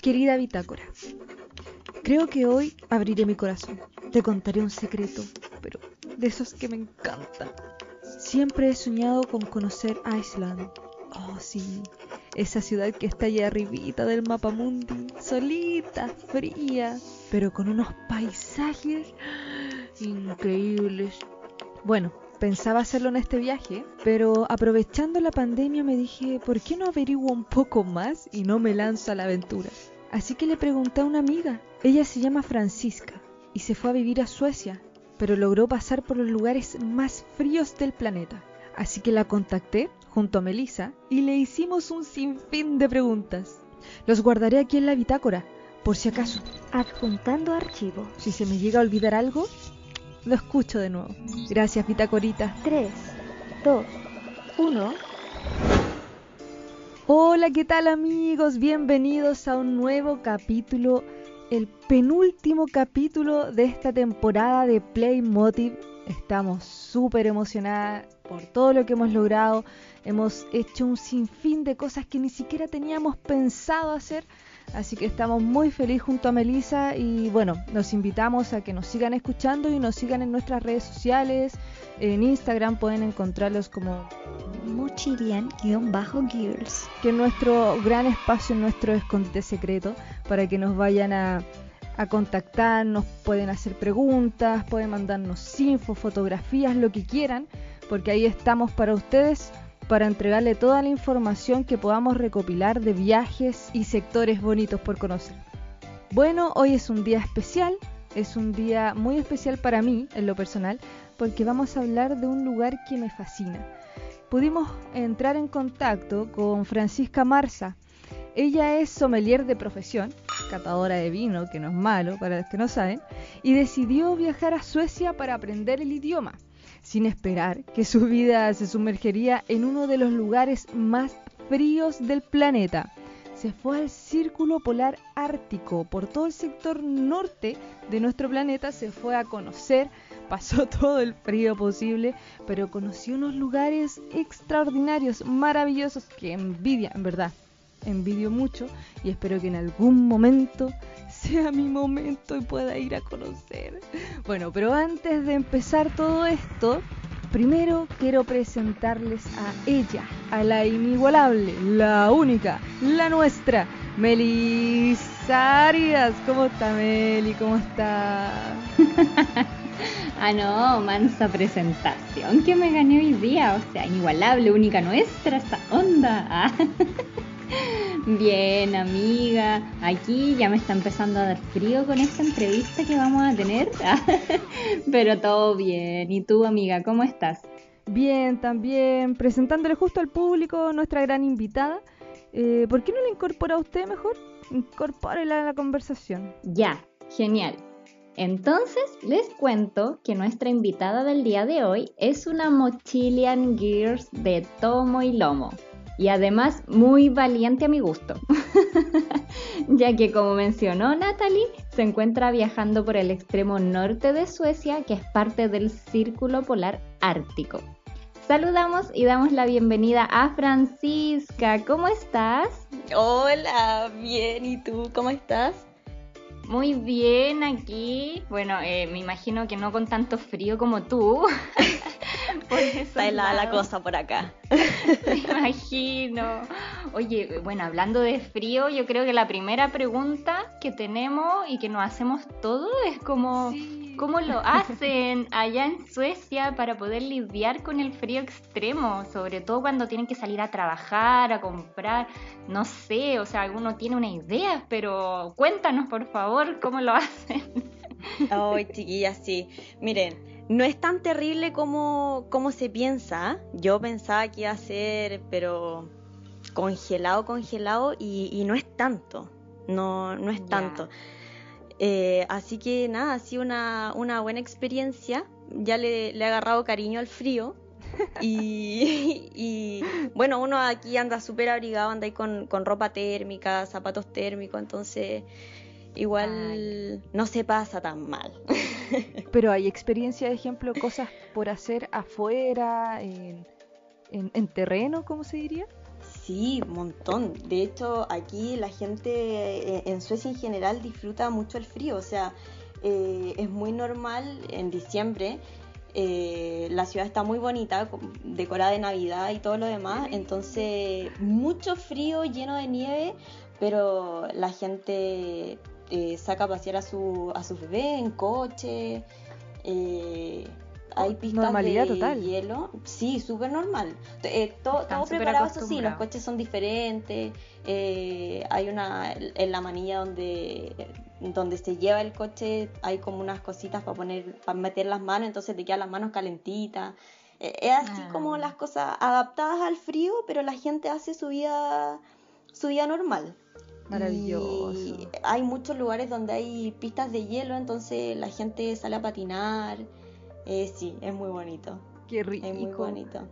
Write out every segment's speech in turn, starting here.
Querida bitácora, creo que hoy abriré mi corazón. Te contaré un secreto, pero de esos que me encantan. Siempre he soñado con conocer Iceland. Oh, sí, esa ciudad que está allá arribita del mapa mundi, solita, fría, pero con unos paisajes increíbles. Bueno, pensaba hacerlo en este viaje, pero aprovechando la pandemia me dije, ¿por qué no averiguo un poco más y no me lanzo a la aventura? Así que le pregunté a una amiga. Ella se llama Francisca y se fue a vivir a Suecia, pero logró pasar por los lugares más fríos del planeta. Así que la contacté junto a Melissa y le hicimos un sinfín de preguntas. Los guardaré aquí en la bitácora, por si acaso. Adjuntando archivo. Si se me llega a olvidar algo, lo escucho de nuevo. Gracias, bitácorita. 3, 2, 1. Hola, ¿qué tal amigos? Bienvenidos a un nuevo capítulo, el penúltimo capítulo de esta temporada de Playmotiv. Estamos súper emocionadas por todo lo que hemos logrado. Hemos hecho un sinfín de cosas que ni siquiera teníamos pensado hacer. Así que estamos muy felices junto a Melissa y bueno, nos invitamos a que nos sigan escuchando y nos sigan en nuestras redes sociales. En Instagram pueden encontrarlos como Mochilian-Gears. que es nuestro gran espacio, nuestro escondite secreto, para que nos vayan a, a contactar, nos pueden hacer preguntas, pueden mandarnos info, fotografías, lo que quieran, porque ahí estamos para ustedes, para entregarle toda la información que podamos recopilar de viajes y sectores bonitos por conocer. Bueno, hoy es un día especial, es un día muy especial para mí, en lo personal, porque vamos a hablar de un lugar que me fascina. Pudimos entrar en contacto con Francisca Marza. Ella es sommelier de profesión, catadora de vino, que no es malo para los que no saben, y decidió viajar a Suecia para aprender el idioma, sin esperar que su vida se sumergería en uno de los lugares más fríos del planeta. Se fue al Círculo Polar Ártico, por todo el sector norte de nuestro planeta, se fue a conocer, pasó todo el frío posible, pero conoció unos lugares extraordinarios, maravillosos, que envidia, en verdad, envidio mucho y espero que en algún momento sea mi momento y pueda ir a conocer. Bueno, pero antes de empezar todo esto, primero quiero presentarles a ella, a la inigualable, la única, la nuestra, Melissa Arias. ¿Cómo está Meli? ¿Cómo está? Ah, no, mansa presentación que me gané hoy día. O sea, inigualable, única nuestra, esta onda. Ah. Bien, amiga. Aquí ya me está empezando a dar frío con esta entrevista que vamos a tener. Pero todo bien. ¿Y tú, amiga, cómo estás? Bien, también presentándole justo al público nuestra gran invitada. Eh, ¿Por qué no la incorpora usted mejor? Incorpórela a la conversación. Ya, genial. Entonces les cuento que nuestra invitada del día de hoy es una Mochilian Gears de tomo y lomo. Y además muy valiente a mi gusto. ya que como mencionó Natalie, se encuentra viajando por el extremo norte de Suecia, que es parte del Círculo Polar Ártico. Saludamos y damos la bienvenida a Francisca. ¿Cómo estás? Hola, bien, ¿y tú cómo estás? Muy bien aquí. Bueno, eh, me imagino que no con tanto frío como tú. Está helada la cosa por acá. Me imagino. Oye, bueno, hablando de frío, yo creo que la primera pregunta que tenemos y que nos hacemos todos es como, ¿cómo lo hacen allá en Suecia para poder lidiar con el frío extremo? Sobre todo cuando tienen que salir a trabajar, a comprar, no sé, o sea, alguno tiene una idea, pero cuéntanos por favor cómo lo hacen. Ay, chiquillas, sí. Miren, no es tan terrible como, como se piensa. ¿ah? Yo pensaba que iba a ser, pero congelado, congelado, y, y no es tanto. No, no es tanto. Eh, así que nada, ha sido una, una buena experiencia. Ya le, le he agarrado cariño al frío. Y, y, bueno, uno aquí anda súper abrigado, anda ahí con, con ropa térmica, zapatos térmicos, entonces igual no se pasa tan mal. Pero hay experiencia, de ejemplo, cosas por hacer afuera, en, en- en terreno, ¿cómo se diría? Sí, montón. De hecho, aquí la gente eh, en Suecia en general disfruta mucho el frío. O sea, eh, es muy normal en diciembre. eh, la ciudad está muy bonita, decorada de Navidad y todo lo demás. Entonces, mucho frío, lleno de nieve, pero la gente eh, saca a pasear a su, a sus bebés en coche. eh, hay pistas Normalidad de total. hielo. Sí, súper normal. Eh, to- Están todo súper preparado, eso sí, los coches son diferentes. eh, hay una, en la manilla donde, donde se lleva el coche, hay como unas cositas para poner, para meter las manos, entonces te quedan las manos calentitas. Eh, es así Ah. como las cosas adaptadas al frío, pero la gente hace su vida, su vida normal. Maravilloso. Y hay muchos lugares donde hay pistas de hielo, entonces la gente sale a patinar. Eh, sí, es muy bonito. Qué rico. Es muy bonito.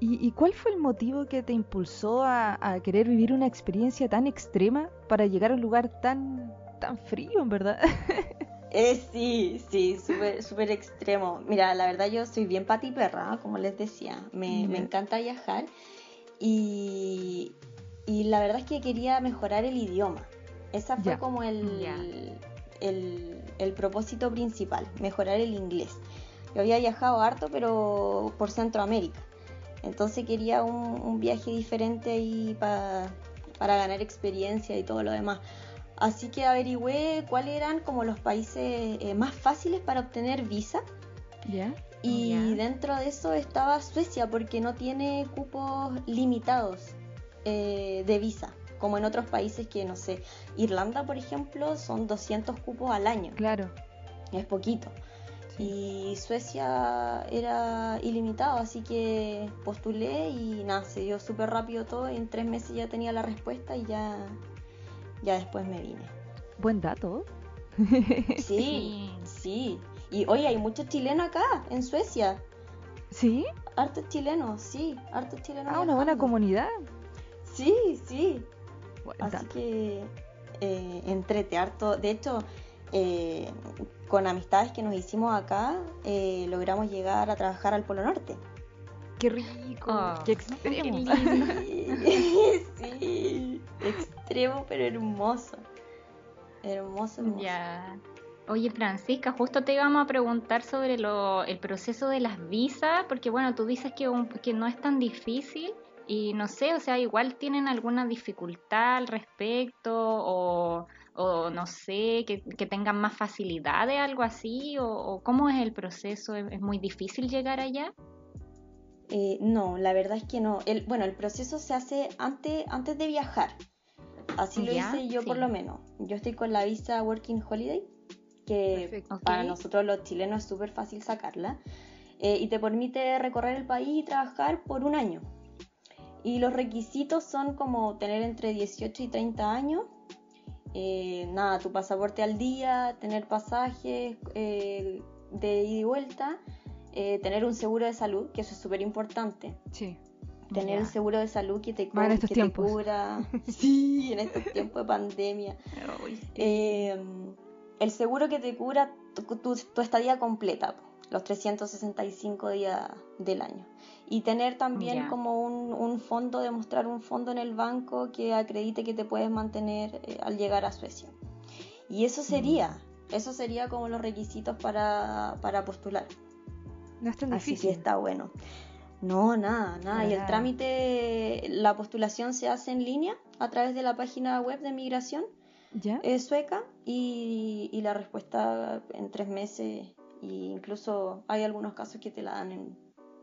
¿Y, y cuál fue el motivo que te impulsó a, a querer vivir una experiencia tan extrema para llegar a un lugar tan, tan frío, en verdad? Eh, sí, sí, súper súper extremo. Mira, la verdad yo soy bien patiperra, como les decía. Me, me encanta viajar y, y la verdad es que quería mejorar el idioma. Esa fue Ya. como el, Ya. el, el propósito principal, mejorar el inglés. Yo había viajado harto, pero por Centroamérica. Entonces quería un, un viaje diferente ahí pa- para ganar experiencia y todo lo demás. Así que averigüé cuáles eran como los países eh, más fáciles para obtener visa. ¿Ya? Y Ya. dentro de eso estaba Suecia porque no tiene cupos limitados eh, de visa, como en otros países que, no sé, Irlanda, por ejemplo, son 200 cupos al año, Claro. es poquito. Y Suecia era ilimitado, así que postulé y nada, se dio súper rápido todo y en tres meses ya tenía la respuesta y ya, ya después me vine. Buen dato. Sí, sí. Y oye, hay muchos chilenos acá, en Suecia. ¿Sí? Hartos chilenos, sí, hartos chilenos. Ah, una buena comunidad. Sí, sí. Buen Así dato. que eh, entrete harto. De hecho, eh, con amistades que nos hicimos acá, eh, logramos llegar a trabajar al Polo Norte. Qué rico. Oh, qué qué extremo. lindo. Sí, sí, extremo pero hermoso. Hermoso, hermoso. Ya. Oye, Francisca, justo te íbamos a preguntar sobre lo, el proceso de las visas, porque bueno, tú dices que, un- que no es tan difícil y no sé, o sea, igual tienen alguna dificultad al respecto o, o no sé, que, que tengan más facilidades, algo así, o, o cómo es el proceso, ¿Es, es muy difícil llegar allá? Eh, no, la verdad es que no. El, bueno, el proceso se hace antes, antes de viajar. Así lo Ya, hice yo por lo menos. Yo estoy con la visa Working Holiday, que Perfecto. Para nosotros los chilenos es súper fácil sacarla. eh, y te permite recorrer el país y trabajar por un año. Y los requisitos son como tener entre 18 y 30 años. Eh, nada, tu pasaporte al día, tener pasajes eh, de ida y vuelta, eh, tener un seguro de salud, que eso es súper importante Sí. tener el seguro de salud que te, en estos que te cubra. sí, en estos tiempos de pandemia. Eh, el seguro que te cubra tu, tu- tu estadía completa, los 365 días del año. Y tener también como un, un fondo, demostrar un fondo en el banco que acredite que te puedes mantener eh, al llegar a Suecia. Y eso sería, eso sería como los requisitos para, para postular. No es tan Así difícil. que está bueno. No, nada, nada. Y el trámite, la postulación se hace en línea a través de la página web de migración ¿Ya? eh, sueca y, y la respuesta en tres meses. Y incluso hay algunos casos que te la dan en,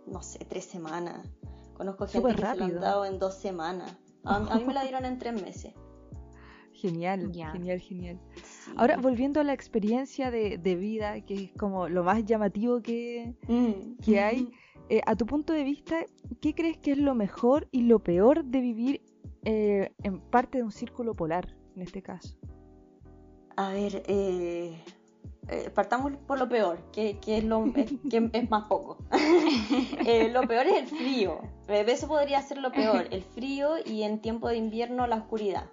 no sé, tres semanas. Conozco gente Súper que se la han rápido. dado en dos semanas. A, a mí me la dieron en tres meses. Genial, genial, genial. Sí. Ahora, volviendo a la experiencia de, de vida, que es como lo más llamativo que, Mm. que hay, eh, a tu punto de vista, ¿qué crees que es lo mejor y lo peor de vivir eh, en parte de un círculo polar, en este caso? A ver, eh, eh, partamos por lo peor, que, que es, lo, es- que es más poco. Eh, lo peor es el frío. Eh, Eso podría ser lo peor, el frío y en tiempo de invierno la oscuridad.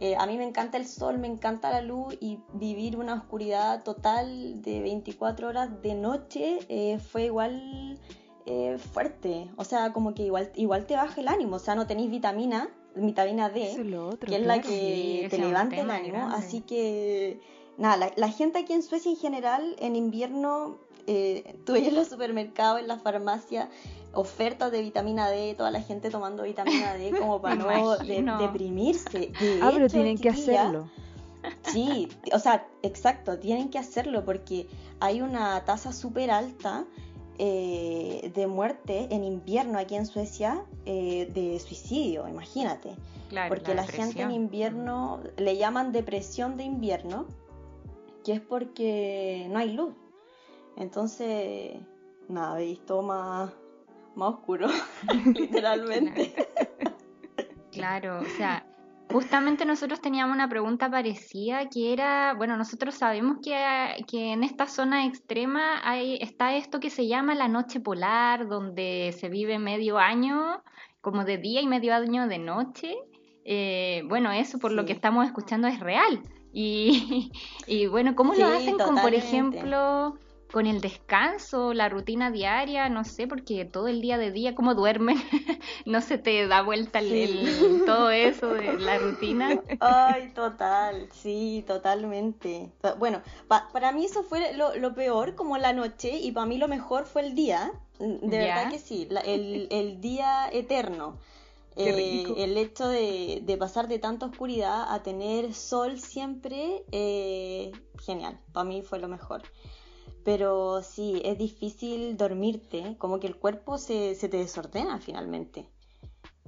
Eh, a mí me encanta el sol, me encanta la luz y vivir una oscuridad total de 24 horas de noche eh, fue igual fuerte. O sea, como que igual, igual te baja el ánimo. O sea, no tenéis vitamina, vitamina D, es otro. que es la. Sí, que te levanta el ánimo. grande. Así que, nada, la, la gente aquí en Suecia en general, en invierno, eh, tú ves en los supermercados, en las farmacias, ofertas de vitamina D, toda la gente tomando vitamina D como para no de- deprimirse. De Ah, pero hecho, tienen que hacerlo. Sí, o sea, exacto, tienen que hacerlo porque hay una tasa súper alta eh, de muerte en invierno aquí en Suecia eh, de suicidio, imagínate. Claro, Porque la, gente en invierno le llaman depresión de invierno, que es porque no hay luz. Entonces, nada, veis todo más, más oscuro, literalmente. Claro, o sea, justamente nosotros teníamos una pregunta parecida que era, bueno, nosotros sabemos que, que en esta zona extrema hay, está esto que se llama la noche polar, donde se vive medio año como de día y medio año de noche. Eh, bueno, eso por lo que estamos escuchando es real. Y, y bueno, ¿cómo Sí, lo hacen con, por ejemplo, con el descanso, la rutina diaria? No sé, porque todo el día de día, ¿cómo duermen? no se te da vuelta el- Sí. el- todo eso de la rutina. Ay, total, sí, totalmente. To- Bueno, pa- para mí eso fue lo, lo peor, como la noche, y para mí lo mejor fue el día. De Ya. verdad que sí, la- el, el día eterno. Eh, el hecho de, de pasar de tanta oscuridad a tener sol siempre, eh, genial, para mí fue lo mejor. Pero sí, es difícil dormirte, como que el cuerpo se, se te desordena finalmente.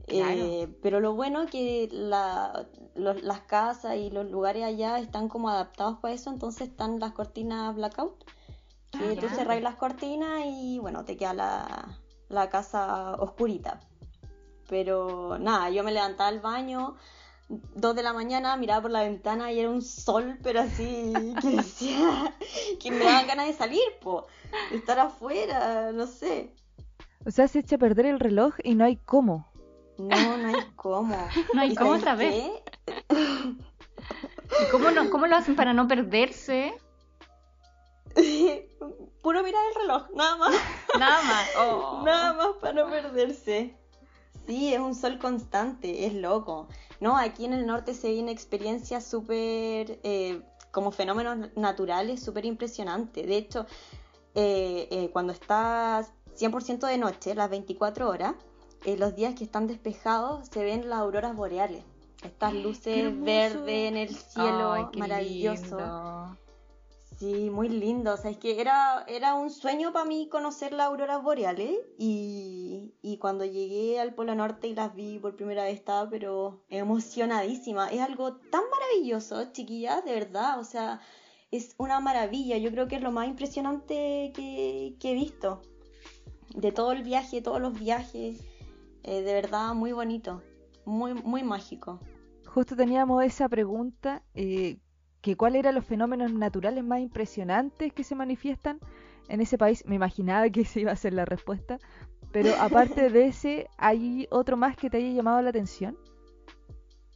Claro. Eh, pero lo bueno que la- los- las casas y los lugares allá están como adaptados para eso, entonces están las cortinas blackout, que Ah, tú ya. cerrás las cortinas y bueno, te queda la, la casa oscurita. Pero nada, yo me levantaba al baño, dos de la mañana, miraba por la ventana y era un sol, pero así que decía que me daban ganas de salir, po, de estar afuera, no sé. O sea, se echa a perder el reloj y no hay cómo. No, no hay cómo. No hay ¿Y cómo saber. qué? ¿Y cómo, no, cómo lo hacen para no perderse? Puro mirar el reloj, nada más. Nada más. Oh. Nada más para no perderse. Sí, es un sol constante, es loco. No, aquí en el norte se vienen experiencias súper, eh, como fenómenos naturales, súper impresionantes. De hecho, eh, eh, cuando está 100% de noche, las 24 horas, eh, los días que están despejados se ven las auroras boreales. Estas luces verdes en el cielo, Ay, maravilloso. lindo. Sí, muy lindo. O sea, es que era, era un sueño para mí conocer las auroras boreales y, y cuando llegué al Polo Norte y las vi por primera vez estaba pero emocionadísima. Es algo tan maravilloso, chiquillas, de verdad. O sea, es una maravilla. Yo creo que es lo más impresionante que, he visto. De todo el viaje, todos los viajes. eh, de verdad, muy bonito. Muy, muy mágico. Justo teníamos esa pregunta, eh, que cuáles eran los fenómenos naturales más impresionantes que se manifiestan en ese país. Me imaginaba que esa iba a ser la respuesta, pero aparte de ese, ¿hay otro más que te haya llamado la atención?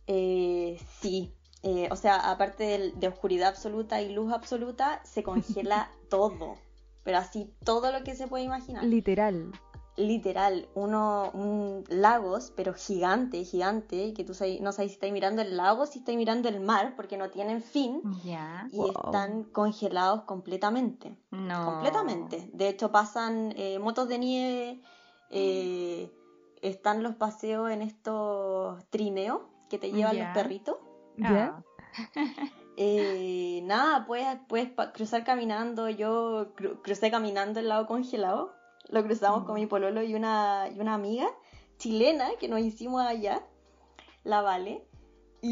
Eh, sí, Eh, o sea, aparte del- de, oscuridad absoluta y luz absoluta, se congela todo, pero así todo lo que se puede imaginar. Literal. Literal, uno, un lagos, pero gigante, gigante, que tú sabes- no sabes si estáis mirando el lago, si estáis mirando el mar, porque no tienen fin y Wow. están congelados completamente. No. Completamente. De hecho, pasan eh, motos de nieve, eh, están los paseos en estos trineos que te llevan los perritos. ¿Ya? Ah. Eh, nada, puedes, puedes cruzar caminando. Yo cru- crucé caminando el lago congelado. Lo cruzamos con mi pololo y una, y una amiga chilena que nos hicimos allá, la Vale.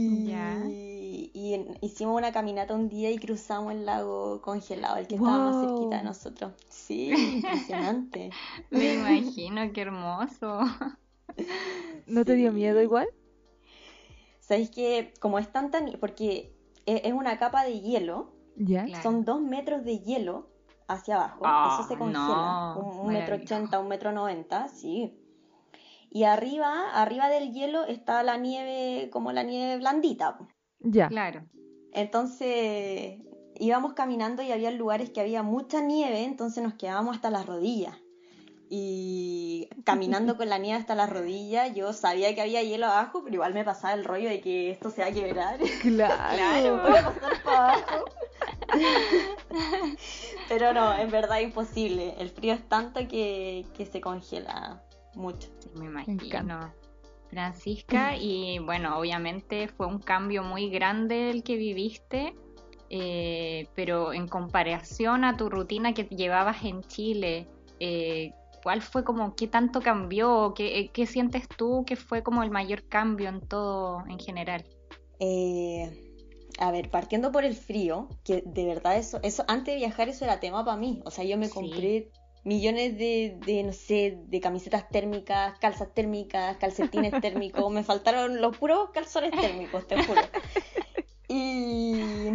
Y, y hicimos una caminata un día y cruzamos el lago congelado, el que estaba más Wow. cerquita de nosotros. Sí, impresionante. Me imagino, qué hermoso. ¿No te dio miedo igual? ¿Sabéis que como es tanta porque e- es una capa de hielo, son dos metros de hielo hacia abajo, Ah, eso se congela, no, un, un metro ochenta, un metro noventa, sí. Y arriba, arriba del hielo está la nieve, como la nieve blandita. Ya. Claro. Entonces íbamos caminando y había lugares que había mucha nieve, entonces nos quedábamos hasta las rodillas. y caminando con la nieve hasta las rodillas, yo sabía que había hielo abajo, pero igual me pasaba el rollo de que esto se va a quebrar. Claro. Voy a pasar para abajo. pero no, en verdad imposible. El frío es tanto que, que se congela mucho. Sí, me imagino. Francisca, y bueno, obviamente fue un cambio muy grande el que viviste, eh, pero en comparación a tu rutina que llevabas en Chile, eh, ¿cuál fue como, qué tanto cambió? ¿Qué, eh, qué sientes tú que fue como el mayor cambio en todo en general? Eh, a ver, partiendo por el frío, que de verdad eso, eso antes de viajar eso era tema para mí. O sea, yo me Sí. compré millones de, de, no sé, de camisetas térmicas, calzas térmicas, calcetines térmicos. Me faltaron los puros calzones térmicos, te juro. Y,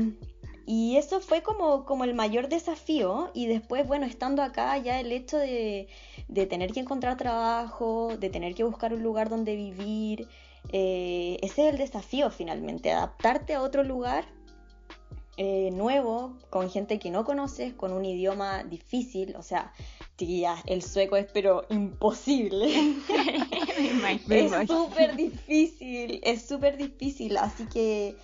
y eso fue como, como el mayor desafío. Y después, bueno, estando acá, ya el hecho de, de tener que encontrar trabajo, de tener que buscar un lugar donde vivir, eh, ese es el desafío finalmente, adaptarte a otro lugar eh, nuevo, con gente que no conoces, con un idioma difícil, o sea, tía, el sueco es pero imposible. me es súper difícil, es súper difícil, así que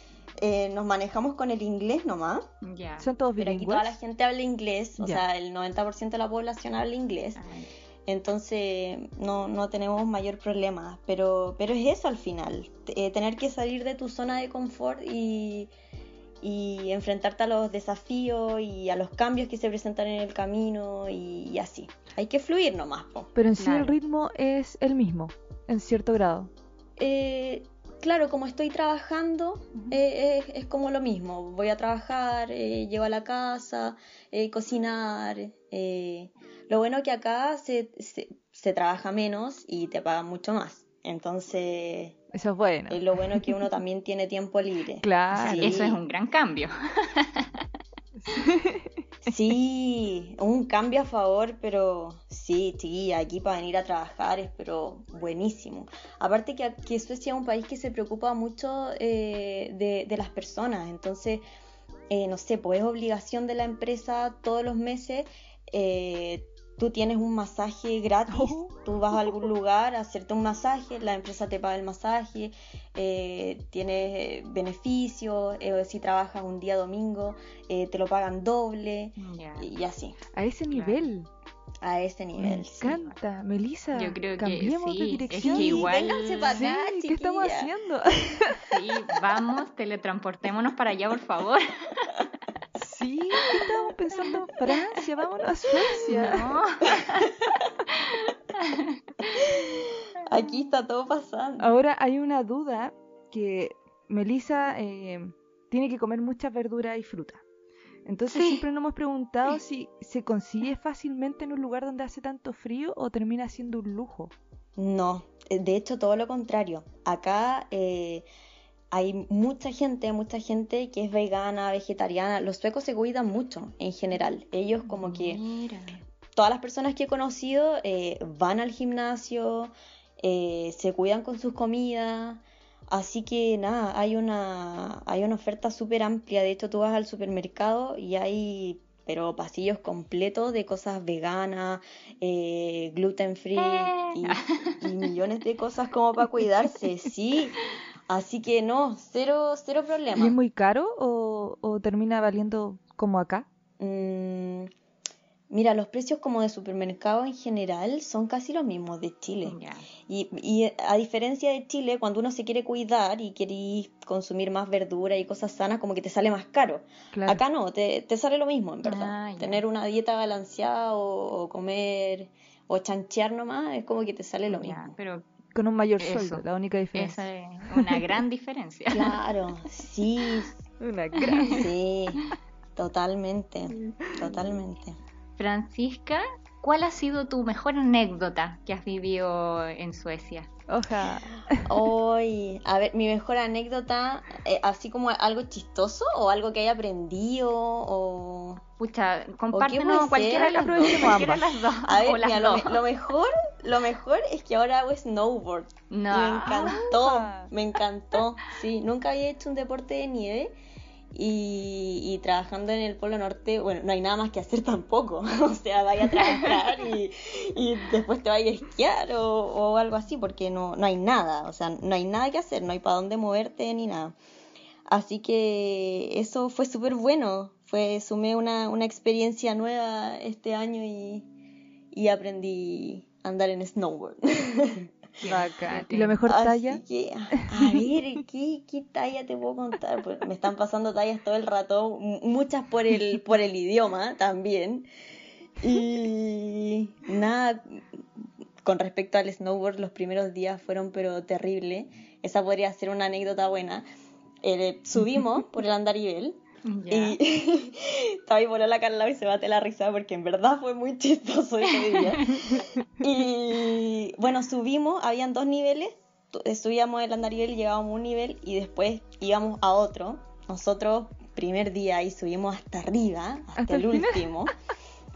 eh, nos manejamos con el inglés nomás. Ya. ¿Son todos Pero aquí toda la bilingües? gente habla inglés, o Ya. sea, el 90% de la población habla inglés. Ay, Entonces no, no tenemos mayor problema, pero, pero es eso al final, eh, tener que salir de tu zona de confort y, y enfrentarte a los desafíos y a los cambios que se presentan en el camino y, y así. Hay que fluir nomás. po. Pero en sí el ritmo es el mismo, en cierto grado. Eh, claro, como estoy trabajando, eh, es, es como lo mismo. Voy a trabajar, eh, llego a la casa, eh, cocinar. eh. Lo bueno que acá se, se, se trabaja menos y te pagan mucho más. Entonces, Eso es bueno. es lo bueno que uno también tiene tiempo libre. Claro. Sí. Eso es un gran cambio. Sí, un cambio a favor, pero sí, chiquilla, aquí para venir a trabajar es pero buenísimo. Aparte que, que Suecia es un país que se preocupa mucho eh, de, de las personas, entonces, eh, no sé, pues es obligación de la empresa todos los meses, eh, tú tienes un masaje gratis, Oh. tú vas a algún lugar a hacerte un masaje, la empresa te paga el masaje, eh, tienes eh, beneficios, eh, si trabajas un día domingo, eh, te lo pagan doble Ya. y así, A ese Claro. nivel. a ese Me nivel. sí. encanta. Melissa, Yo creo que cambiemos sí, de es que dirección. igual- vénganse para Sí, acá, ¿qué estamos haciendo? Sí, vamos, teletransportémonos para allá, por favor. sí, ¿qué estábamos pensando? Francia, vámonos a Suecia. No. Aquí está todo pasando. Ahora hay una duda que Melissa eh, tiene que comer mucha verdura y fruta. Entonces Sí. siempre nos hemos preguntado si se consigue fácilmente en un lugar donde hace tanto frío o termina siendo un lujo. No, eh, de hecho todo lo contrario. Acá eh, hay mucha gente, mucha gente que es vegana, vegetariana. Los suecos se cuidan mucho en general. Ellos como que Mira. todas las personas que he conocido eh, van al gimnasio, eh, se cuidan con sus comidas, así que nada, hay una, hay una oferta súper amplia, de hecho tú vas al supermercado y hay pero pasillos completos de cosas veganas, eh, gluten free y, y millones de cosas como para cuidarse, sí, así que no, cero, cero ¿Y problema. es muy caro o, o termina valiendo como acá? Mm, mira, los precios como de supermercado en general son casi los mismos de Chile. Y, y a diferencia de Chile, cuando uno se quiere cuidar y quiere consumir más verdura y cosas sanas, como que te sale más caro. Claro. Acá no, te, te sale lo mismo, en verdad. Ah, ya. Tener una dieta balanceada o, o comer o chanchear nomás es como que te sale lo Ya, mismo. pero Con un mayor Eso. sueldo, la única diferencia. esa es una gran diferencia. Claro, sí, Una gran... sí, totalmente, totalmente. Francisca, ¿cuál ha sido tu mejor anécdota que has vivido en Suecia? Oja. Hoy, a ver, mi mejor anécdota, eh, así como algo chistoso o algo que haya aprendido o... Pucha, compártenos ser? cualquiera de las Cualquiera de las dos. A ver, o las mira, lo, dos. me- lo mejor, lo mejor es que ahora hago snowboard. No. Me encantó, Ah. me encantó. Sí, nunca había hecho un deporte de nieve Y, y trabajando en el Polo Norte, bueno, no hay nada más que hacer tampoco. o sea, vaya a trabajar y, y después te vaya a esquiar o, o algo así, porque no, no hay nada. O sea, no hay nada que hacer, no hay para dónde moverte ni nada. Así que eso fue súper bueno. Fue, sumé una, una experiencia nueva este año y, y aprendí andar en snowboard. Bacán. ¿Y la mejor Así talla? que, a ver, ¿qué, qué talla te puedo contar? Pues me están pasando tallas todo el rato, muchas por el, por el idioma también. Y nada, con respecto al snowboard, los primeros días fueron pero terrible. Esa podría ser una anécdota buena. Eh, subimos por el andarivel Y estaba ahí por la Carla y se bate la risa porque en verdad fue muy chistoso ese día. Y bueno, subimos, habían dos niveles, eh, subíamos el andarivel y llegábamos a un nivel y después íbamos a otro. Nosotros, primer día ahí subimos hasta arriba, hasta, ¿Hasta el último.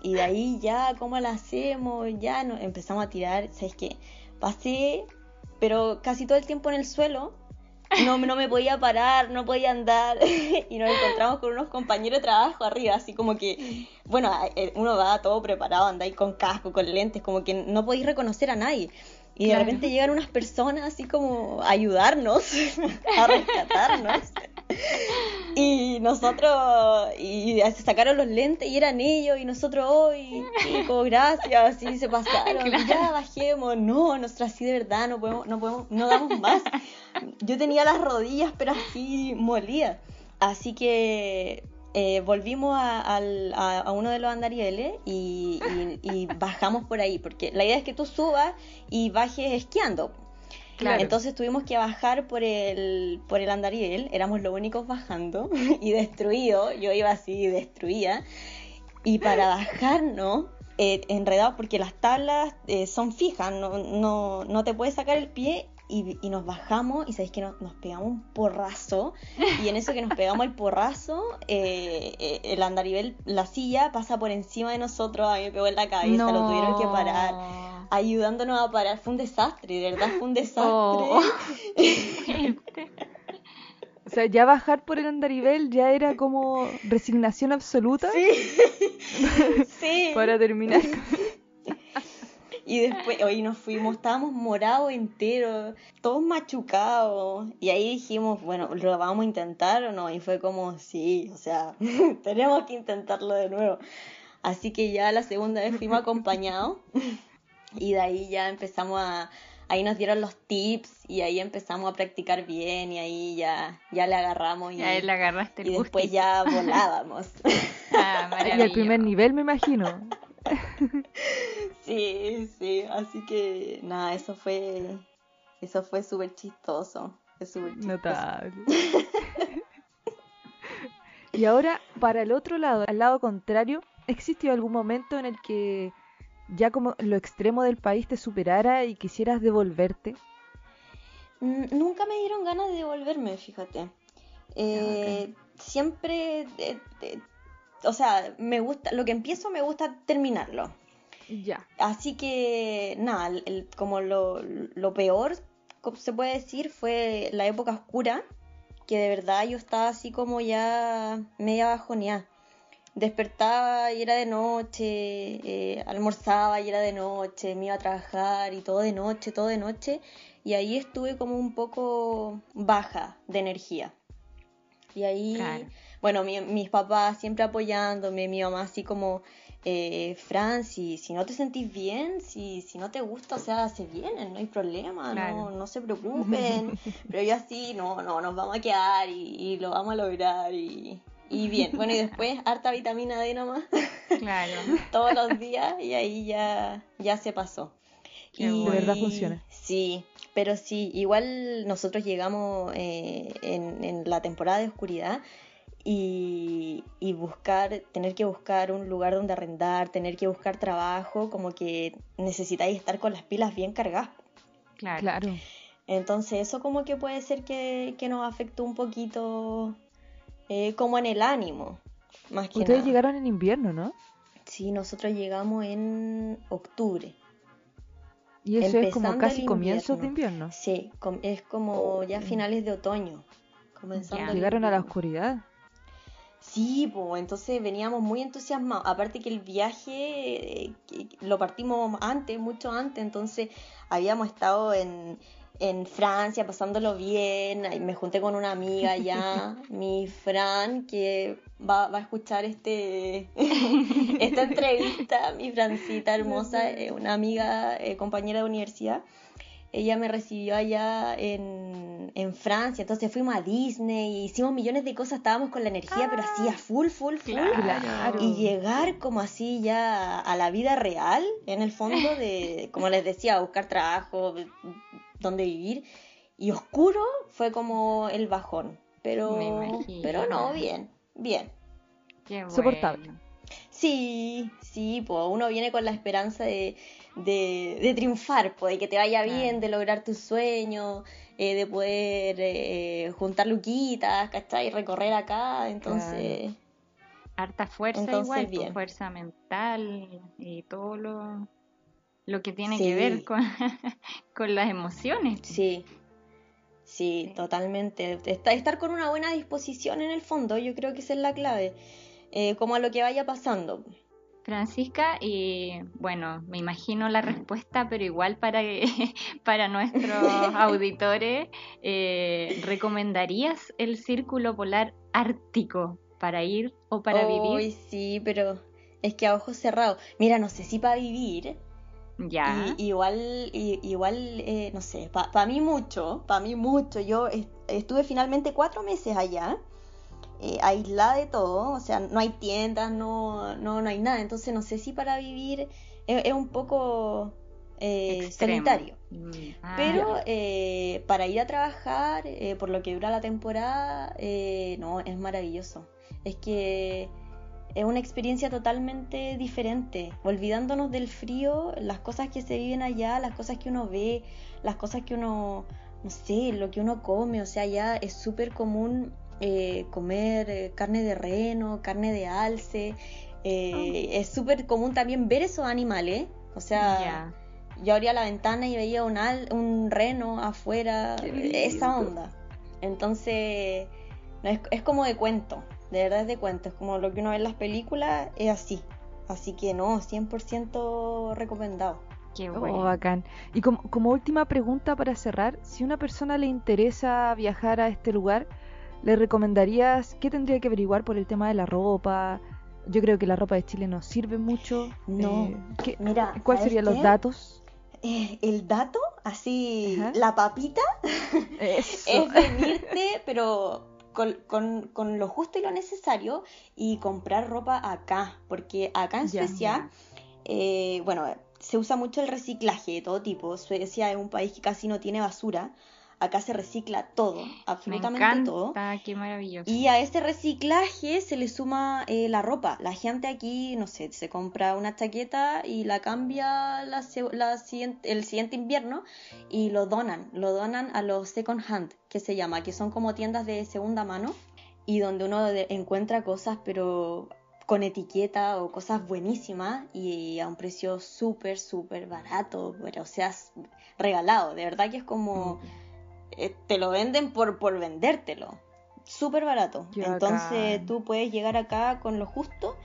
Y de ahí ya, ¿cómo lo hacemos? Ya empezamos a tirar, ¿sabes qué? Pasé, pero casi todo el tiempo en el suelo. No, no me podía parar, no podía andar. y nos encontramos con unos compañeros de trabajo arriba, así como que, bueno, eh, uno va todo preparado, anda ahí con casco, con lentes, como que no podéis reconocer a nadie. Y de repente llegan unas personas así como a ayudarnos, a rescatarnos. Y nosotros, y se sacaron los lentes y eran ellos, y nosotros, hoy chicos, gracias, y se pasaron, Claro. ya bajemos, no, nosotros así de verdad no podemos, no podemos, no damos más. Yo tenía las rodillas, pero así molidas. Así que eh, volvimos a, al- a- a uno de los andarieles y, y- y bajamos por ahí, porque la idea es que tú subas y bajes esquiando. Claro. Entonces tuvimos que bajar por el, por el andarivel, éramos los únicos bajando y destruido, yo iba así destruida. Y para bajarnos, eh, enredados, porque las tablas eh, son fijas, no, no, no te puedes sacar el pie. Y, y nos bajamos y sabéis que nos, nos pegamos un porrazo y en eso que nos pegamos el porrazo eh, eh, el andarivel, la silla pasa por encima de nosotros, a mí me pegó en la cabeza, lo tuvieron que parar ayudándonos a parar. Fue un desastre, de verdad fue un desastre. Oh. O sea, ya bajar por el andarivel ya era como resignación absoluta Sí. para terminar. Y después, hoy nos fuimos, estábamos morados enteros, todos machucados. Y ahí dijimos, bueno, ¿lo vamos a intentar o no? Y fue como, sí, o sea, tenemos que intentarlo de nuevo. Así que ya la segunda vez fuimos acompañados. Y de ahí ya empezamos a. Ahí nos dieron los tips y ahí empezamos a practicar bien y ahí ya, ya le agarramos y, Ya le agarraste el y después gustito. ya volábamos. Ah, Y al primer nivel, me imagino. Sí, sí, así que nada, eso fue eso fue súper chistoso, fue súper chistoso. Notable. y ahora, para el otro lado, al lado contrario, ¿existió algún momento en el que ya como lo extremo del país te superara y quisieras devolverte? Mm, Nunca me dieron ganas de devolverme, fíjate. Eh, siempre, eh, eh, o sea, me gusta, lo que empiezo me gusta terminarlo. Ya. Así que nada, el- el- como lo, lo peor, como se puede decir, fue la época oscura, que de verdad yo estaba así como ya media bajoneada. Despertaba y era de noche, eh, almorzaba y era de noche, me iba a trabajar y todo de noche, todo de noche. Y ahí estuve como un poco baja de energía. Y ahí, Claro. bueno, mi- mis papás siempre apoyándome, mi mamá así como, eh, Fran, si, si no te sentís bien, si, si no te gusta, o sea, se vienen, no hay problema, Claro. no, no se preocupen. Pero yo así, no, no, nos vamos a quedar y, y lo vamos a lograr y, y bien. Bueno, y después harta vitamina D nomás, Claro. todos los días y ahí ya, ya se pasó. Qué Y- De verdad funciona. Sí, pero sí, igual nosotros llegamos eh, en, en la temporada de oscuridad y, y buscar, tener que buscar un lugar donde arrendar, tener que buscar trabajo, como que necesitáis estar con las pilas bien cargadas. Claro. Claro. Entonces eso como que puede ser que, que nos afectó un poquito eh, como en el ánimo, más que Ustedes nada. llegaron en invierno, ¿no? Sí, nosotros llegamos en octubre. Y eso es como casi comienzos de invierno. Sí, com- es como ya finales de otoño. Comenzando Llegaron a la oscuridad. Sí, pues entonces veníamos muy entusiasmados. Aparte que el viaje eh, que- lo partimos antes, mucho antes, entonces habíamos estado en, en Francia pasándolo bien. Me junté con una amiga allá, mi Fran, que va, va a escuchar este esta entrevista, mi Francita hermosa, eh, una amiga, eh, compañera de universidad. Ella me recibió allá en, en Francia, entonces fuimos a Disney, hicimos millones de cosas, estábamos con la energía, pero así a full, full, full. Claro. Y llegar como así ya a la vida real, en el fondo de, como les decía, buscar trabajo, dónde vivir, y oscuro fue como el bajón. Pero, pero no, bien, bien. Qué bueno. Soportable. Sí, sí, pues uno viene con la esperanza de, de, de triunfar, pues, de que te vaya bien, Claro. de lograr tus sueños, eh, de poder eh, juntar luquitas, ¿cachai? Recorrer acá, entonces... Harta fuerza Entonces, igual, bien. fuerza mental y todo lo, lo que tiene Sí. que ver con, con las emociones. Sí, sí, Sí. totalmente. Esta- Estar con una buena disposición en el fondo, yo creo que esa es la clave, eh, como a lo que vaya pasando. Francisca, y bueno, me imagino la respuesta, pero igual para, para nuestros auditores, eh, ¿recomendarías el círculo polar ártico para ir o para vivir? sí, pero es que a ojos cerrados. Mira, no sé si para vivir, Ya. Y, igual, y- igual eh, no sé, para mí mucho, para mí mucho. Yo est- estuve finalmente cuatro meses allá, eh, aislada de todo, o sea, no hay tiendas, no, no, no hay nada. Entonces no sé si para vivir es, es un poco eh, solitario. Mm, ah, Pero eh, para ir a trabajar, eh, por lo que dura la temporada, eh, no, es maravilloso. Es que es una experiencia totalmente diferente, olvidándonos del frío, las cosas que se viven allá, las cosas que uno ve, las cosas que uno, no sé, lo que uno come, o sea, allá es súper común eh, comer eh, carne de reno, carne de alce, eh, es súper común también ver esos animales, o sea... Yo abría la ventana y veía un, al- un reno afuera, esa onda. Entonces, no, es, es como de cuento, de verdad es de cuento, es como lo que uno ve en las películas, es así. Así que no, 100% recomendado. Qué Oh, bueno. bacán. Y como, como última pregunta para cerrar, si una persona le interesa viajar a este lugar, ¿le recomendarías qué tendría que averiguar por el tema de la ropa? Yo creo que la ropa de Chile nos sirve mucho. No, Eh, ¿qué- Mira, ¿Cuáles ¿sabes serían los datos? Eh, el dato, así, Ajá. la papita, Eso. es venirte, pero con, con- con lo justo y lo necesario y comprar ropa acá, porque acá en. Suecia, eh, bueno, se usa mucho el reciclaje de todo tipo. Suecia es un país que casi no tiene basura. Acá se recicla todo, Me absolutamente encanta, todo. qué maravilloso. Y a ese reciclaje se le suma eh, la ropa. La gente aquí, no sé, se compra una chaqueta y la cambia la, la siguiente- el siguiente invierno y lo donan. Lo donan a los second hand, que se llama, que son como tiendas de segunda mano y donde uno de- encuentra cosas, pero con etiqueta o cosas buenísimas y a un precio súper, súper barato, pero o sea, regalado. De verdad que es como eh, te lo venden por, por vendértelo. Súper barato. Entonces tú puedes llegar acá con lo justo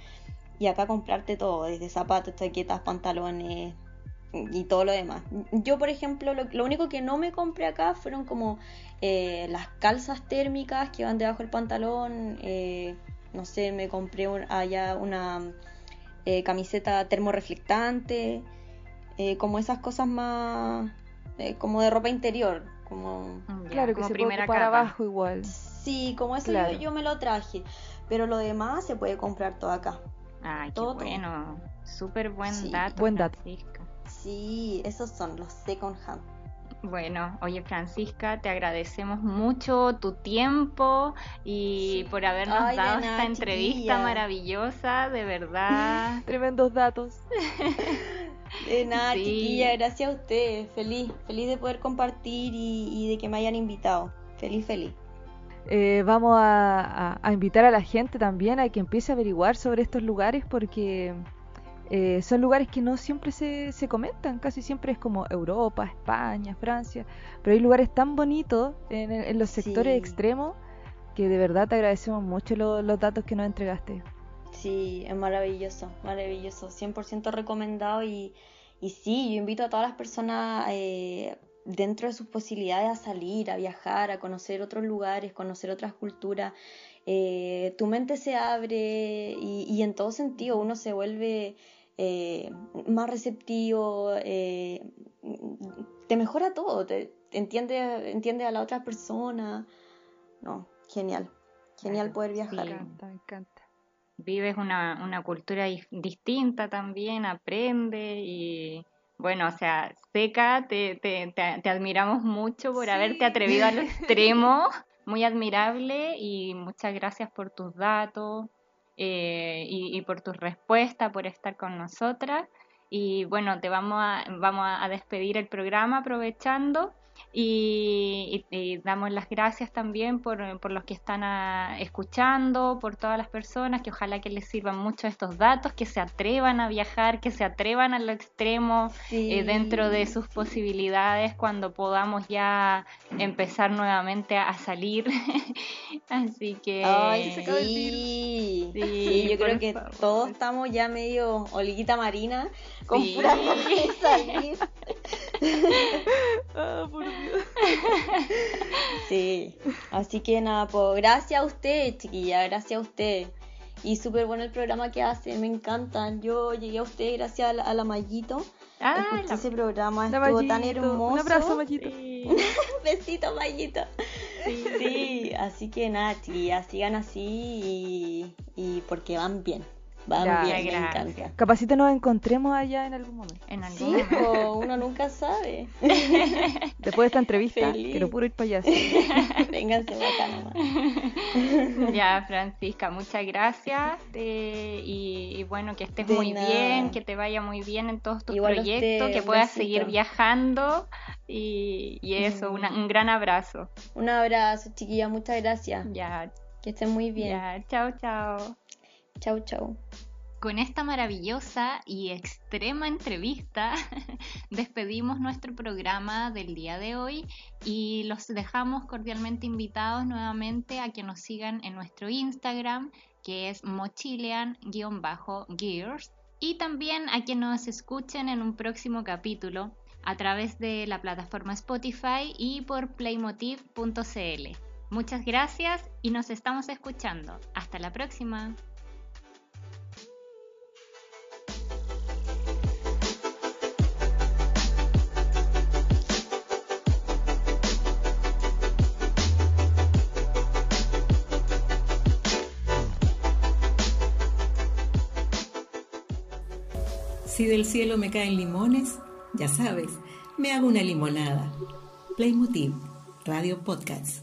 y acá comprarte todo, desde zapatos, chaquetas, pantalones y todo lo demás. Yo, por ejemplo, lo, lo único que no me compré acá fueron como eh, las calzas térmicas que van debajo del pantalón. eh, no sé, me compré un- allá una eh, camiseta termorreflectante, como esas cosas más como de ropa interior, como Ya, Claro que como se puede primera ocupar capa. abajo igual. sí, como eso Claro. yo, yo me lo traje, pero lo demás se puede comprar todo acá. Ay, qué todo. bueno. Súper buen Sí, dato. buen dato. Francisca. Sí, esos son los second hand. Bueno, oye Francisca, te agradecemos mucho tu tiempo y Sí. por habernos Ay, dado nada, esta entrevista maravillosa, de verdad. Tremendos datos. De nada, Sí. chiquilla, gracias a ustedes. Feliz, feliz de poder compartir y, y de que me hayan invitado. Feliz, feliz. Eh, vamos a, a- a invitar a la gente también a que empiece a averiguar sobre estos lugares porque eh, son lugares que no siempre se, se comentan, casi siempre es como Europa, España, Francia, pero hay lugares tan bonitos en, en los sectores Sí. extremos que de verdad te agradecemos mucho los datos que nos entregaste. Sí, es maravilloso, maravilloso, 100% recomendado y, y sí, yo invito a todas las personas eh, dentro de sus posibilidades a salir, a viajar, a conocer otros lugares, conocer otras culturas. Eh, tu mente se abre y, en todo sentido uno se vuelve eh, más receptivo, te mejora todo, te, entiende, entiende a la otra persona. No, genial. Genial poder viajar. Me encanta, me encanta. Vives una, una cultura distinta también, aprende y bueno, o sea, Seca, te, te, te, admiramos mucho por haberte atrevido al extremo, muy admirable y muchas gracias por tus datos eh, y, y, por tu respuesta, por estar con nosotras. Y bueno, te vamos a, vamos a despedir el programa aprovechando y, damos las gracias también por, los que están ah, escuchando, por todas las personas, que ojalá que les sirvan mucho estos datos, que se atrevan a viajar, que se atrevan a lo extremo eh, dentro de sus posibilidades cuando podamos ya empezar nuevamente a, salir. Así que... sí, yo creo que todos estamos ya medio oliguita marina con pura salir. Ah, por Sí, así que nada, pues gracias a usted, chiquilla, gracias a usted. Y súper bueno el programa que hace, me encantan. Yo llegué a usted gracias a la, a Mayito. Ah, Escuché ese programa, estuvo tan hermoso. Un abrazo, Mayito. Besito, Mayito. Sí. así que nada, chiquillas, sigan así y porque van bien. Vamos bien, me encanta. Capacito nos encontremos allá en algún momento. En algún sí, momento. uno nunca sabe. Después de esta entrevista, quiero puro ir para allá. Vénganse acá nomás. Ya, Francisca, muchas gracias. Eh, y, bueno, que estés muy bien, que te vaya muy bien en todos tus proyectos, que puedas seguir viajando. Y, eso, mm. un gran abrazo. Un abrazo, chiquilla, muchas gracias. Ya. Que estén muy bien. Ya, chao, chao. Chau, chau. Con esta maravillosa y extrema entrevista despedimos nuestro programa del día de hoy y los dejamos cordialmente invitados nuevamente a que nos sigan en nuestro Instagram que es mochilean-gears y también a que nos escuchen en un próximo capítulo a través de la plataforma Spotify y por playmotiv.cl. Muchas gracias y nos estamos escuchando. Hasta la próxima. Si del cielo me caen limones, ya sabes, me hago una limonada. Playmotiv, Radio Podcast.